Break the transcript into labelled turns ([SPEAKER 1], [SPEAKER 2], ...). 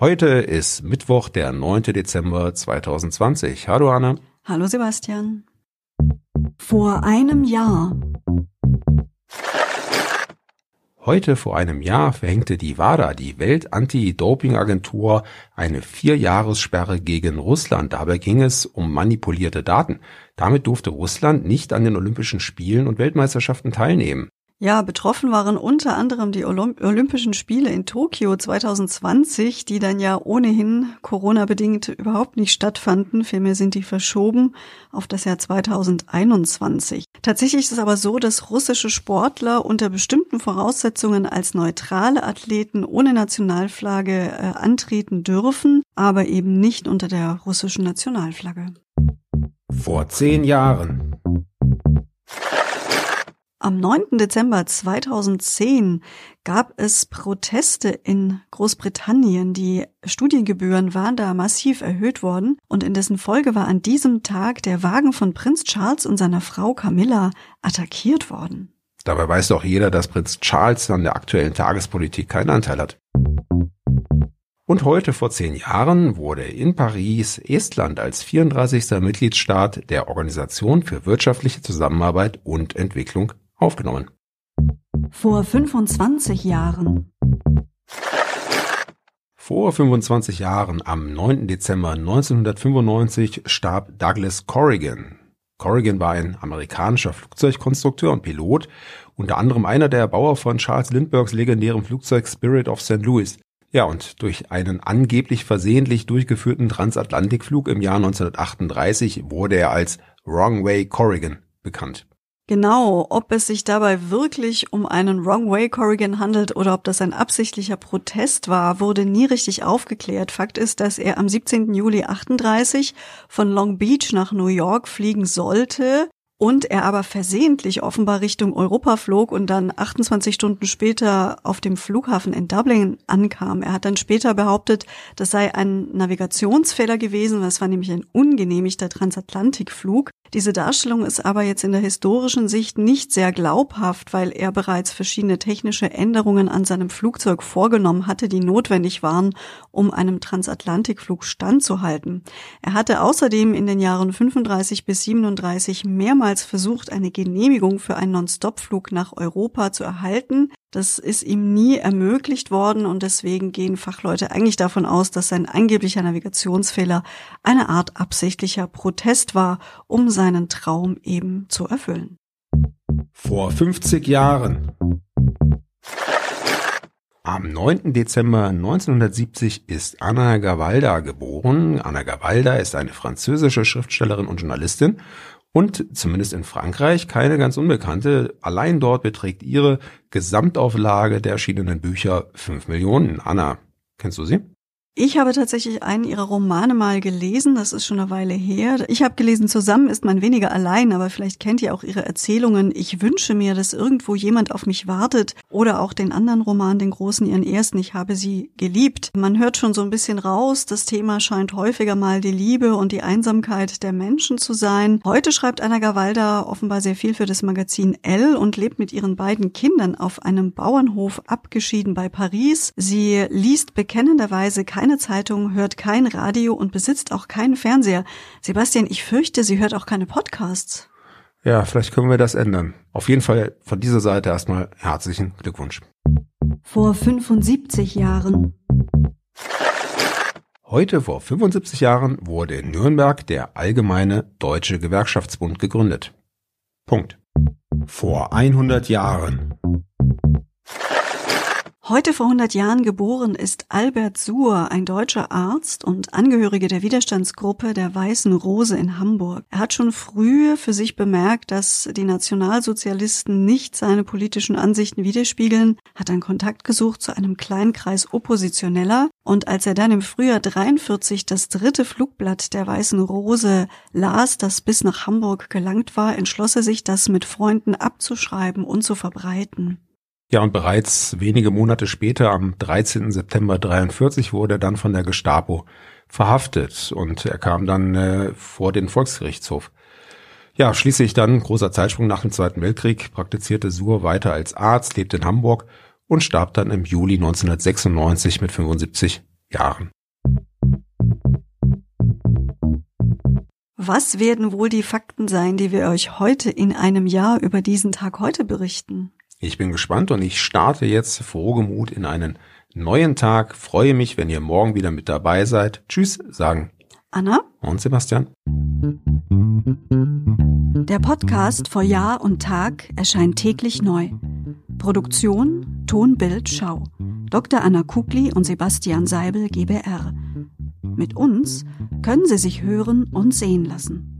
[SPEAKER 1] Heute ist Mittwoch, der 9. Dezember 2020. Hallo Anna.
[SPEAKER 2] Hallo Sebastian. Vor einem Jahr.
[SPEAKER 1] Heute vor einem Jahr verhängte die WADA, die Welt-Anti-Doping-Agentur, eine Vierjahressperre gegen Russland. Dabei ging es um manipulierte Daten. Damit durfte Russland nicht an den Olympischen Spielen und Weltmeisterschaften teilnehmen.
[SPEAKER 2] Ja, betroffen waren unter anderem die Olymp Olympischen Spiele in Tokio 2020, die dann ja ohnehin Corona-bedingt überhaupt nicht stattfanden. Vielmehr sind die verschoben auf das Jahr 2021. Tatsächlich ist es aber so, dass russische Sportler unter bestimmten Voraussetzungen als neutrale Athleten ohne Nationalflagge äh, antreten dürfen, aber eben nicht unter der russischen Nationalflagge.
[SPEAKER 1] Vor zehn Jahren.
[SPEAKER 2] Am 9. Dezember 2010 gab es Proteste in Großbritannien. Die Studiengebühren waren da massiv erhöht worden und in dessen Folge war an diesem Tag der Wagen von Prinz Charles und seiner Frau Camilla attackiert worden.
[SPEAKER 1] Dabei weiß doch jeder, dass Prinz Charles an der aktuellen Tagespolitik keinen Anteil hat. Und heute vor zehn Jahren wurde in Paris Estland als 34. Mitgliedsstaat der Organisation für wirtschaftliche Zusammenarbeit und Entwicklung aufgenommen.
[SPEAKER 2] Vor 25 Jahren.
[SPEAKER 1] Vor 25 Jahren, am 9. Dezember 1995, starb Douglas Corrigan. Corrigan war ein amerikanischer Flugzeugkonstrukteur und Pilot, unter anderem einer der Bauer von Charles Lindberghs legendärem Flugzeug Spirit of St. Louis. Ja, und durch einen angeblich versehentlich durchgeführten Transatlantikflug im Jahr 1938 wurde er als Wrong Way Corrigan bekannt.
[SPEAKER 2] Genau, ob es sich dabei wirklich um einen Wrong Way Corrigan handelt oder ob das ein absichtlicher Protest war, wurde nie richtig aufgeklärt. Fakt ist, dass er am 17. Juli 38 von Long Beach nach New York fliegen sollte und er aber versehentlich offenbar Richtung Europa flog und dann 28 Stunden später auf dem Flughafen in Dublin ankam. Er hat dann später behauptet, das sei ein Navigationsfehler gewesen, das war nämlich ein ungenehmigter Transatlantikflug. Diese Darstellung ist aber jetzt in der historischen Sicht nicht sehr glaubhaft, weil er bereits verschiedene technische Änderungen an seinem Flugzeug vorgenommen hatte, die notwendig waren, um einem Transatlantikflug standzuhalten. Er hatte außerdem in den Jahren 35 bis 37 mehrmals versucht, eine Genehmigung für einen Non-Stop-Flug nach Europa zu erhalten. Das ist ihm nie ermöglicht worden und deswegen gehen Fachleute eigentlich davon aus, dass sein angeblicher Navigationsfehler eine Art absichtlicher Protest war, um seinen Traum eben zu erfüllen.
[SPEAKER 1] Vor 50 Jahren. Am 9. Dezember 1970 ist Anna Gavalda geboren. Anna Gavalda ist eine französische Schriftstellerin und Journalistin und zumindest in Frankreich keine ganz unbekannte. Allein dort beträgt ihre Gesamtauflage der erschienenen Bücher 5 Millionen. Anna, kennst du sie?
[SPEAKER 2] Ich habe tatsächlich einen ihrer Romane mal gelesen, das ist schon eine Weile her. Ich habe gelesen, zusammen ist man weniger allein, aber vielleicht kennt ihr auch ihre Erzählungen. Ich wünsche mir, dass irgendwo jemand auf mich wartet oder auch den anderen Roman, den großen, ihren ersten, ich habe sie geliebt. Man hört schon so ein bisschen raus, das Thema scheint häufiger mal die Liebe und die Einsamkeit der Menschen zu sein. Heute schreibt Anna Gawalda offenbar sehr viel für das Magazin L und lebt mit ihren beiden Kindern auf einem Bauernhof abgeschieden bei Paris. Sie liest bekennenderweise keine keine Zeitung, hört kein Radio und besitzt auch keinen Fernseher. Sebastian, ich fürchte, sie hört auch keine Podcasts.
[SPEAKER 1] Ja, vielleicht können wir das ändern. Auf jeden Fall von dieser Seite erstmal herzlichen Glückwunsch.
[SPEAKER 2] Vor 75 Jahren.
[SPEAKER 1] Heute vor 75 Jahren wurde in Nürnberg der Allgemeine Deutsche Gewerkschaftsbund gegründet. Punkt. Vor 100 Jahren.
[SPEAKER 2] Heute vor 100 Jahren geboren ist Albert Suhr, ein deutscher Arzt und Angehörige der Widerstandsgruppe der Weißen Rose in Hamburg. Er hat schon früh für sich bemerkt, dass die Nationalsozialisten nicht seine politischen Ansichten widerspiegeln, hat dann Kontakt gesucht zu einem kleinen Kreis Oppositioneller und als er dann im Frühjahr 43 das dritte Flugblatt der Weißen Rose las, das bis nach Hamburg gelangt war, entschloss er sich, das mit Freunden abzuschreiben und zu verbreiten.
[SPEAKER 1] Ja, und bereits wenige Monate später, am 13. September 43, wurde er dann von der Gestapo verhaftet und er kam dann äh, vor den Volksgerichtshof. Ja, schließlich dann, großer Zeitsprung nach dem Zweiten Weltkrieg, praktizierte Suhr weiter als Arzt, lebte in Hamburg und starb dann im Juli 1996 mit 75 Jahren.
[SPEAKER 2] Was werden wohl die Fakten sein, die wir euch heute in einem Jahr über diesen Tag heute berichten?
[SPEAKER 1] Ich bin gespannt und ich starte jetzt frohgemut in einen neuen Tag. Freue mich, wenn ihr morgen wieder mit dabei seid. Tschüss, sagen
[SPEAKER 2] Anna
[SPEAKER 1] und Sebastian.
[SPEAKER 2] Der Podcast vor Jahr und Tag erscheint täglich neu. Produktion Tonbild Schau. Dr. Anna Kugli und Sebastian Seibel GBR. Mit uns können Sie sich hören und sehen lassen.